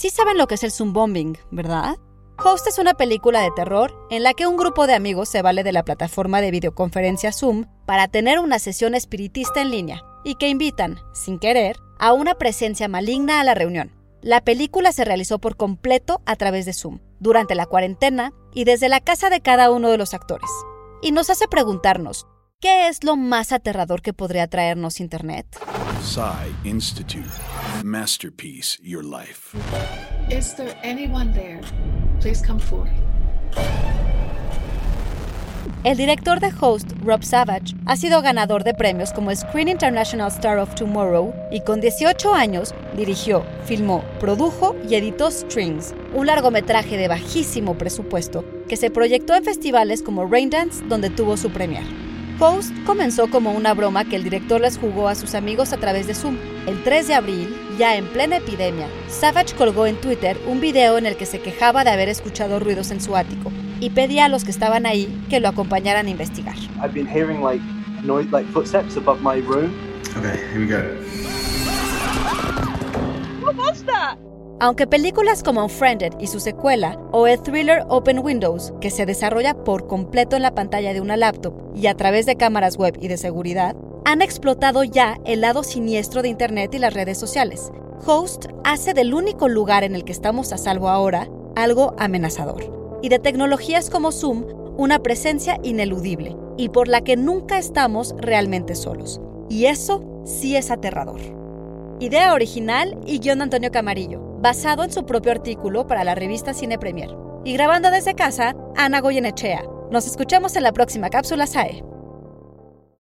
Sí saben lo que es el Zoom Bombing, ¿verdad? Host es una película de terror en la que un grupo de amigos se vale de la plataforma de videoconferencia Zoom para tener una sesión espiritista en línea y que invitan, sin querer, a una presencia maligna a la reunión. La película se realizó por completo a través de Zoom, durante la cuarentena y desde la casa de cada uno de los actores. Y nos hace preguntarnos, ¿qué es lo más aterrador que podría traernos Internet? Psy Institute. Masterpiece Your Life. Is there anyone there? Please come forward. El director de Host, Rob Savage, ha sido ganador de premios como Screen International Star of Tomorrow y con 18 años dirigió, filmó, produjo y editó Strings, un largometraje de bajísimo presupuesto que se proyectó en festivales como Raindance, donde tuvo su premier. Host comenzó como una broma que el director les jugó a sus amigos a través de Zoom. El 3 de abril, ya en plena epidemia, Savage colgó en Twitter un video en el que se quejaba de haber escuchado ruidos en su ático y pedía a los que estaban ahí que lo acompañaran a investigar. I've been hearing like noise, like footsteps above my room. Okay, here we go. Aunque películas como Unfriended y su secuela, o el thriller Open Windows, que se desarrolla por completo en la pantalla de una laptop y a través de cámaras web y de seguridad, han explotado ya el lado siniestro de Internet y las redes sociales. Host hace del único lugar en el que estamos a salvo ahora algo amenazador, y de tecnologías como Zoom una presencia ineludible, y por la que nunca estamos realmente solos. Y eso sí es aterrador. Idea original y guion Antonio Camarillo, basado en su propio artículo para la revista Cine Premier. Y grabando desde casa, Ana Goyenechea. Nos escuchamos en la próxima cápsula SAE.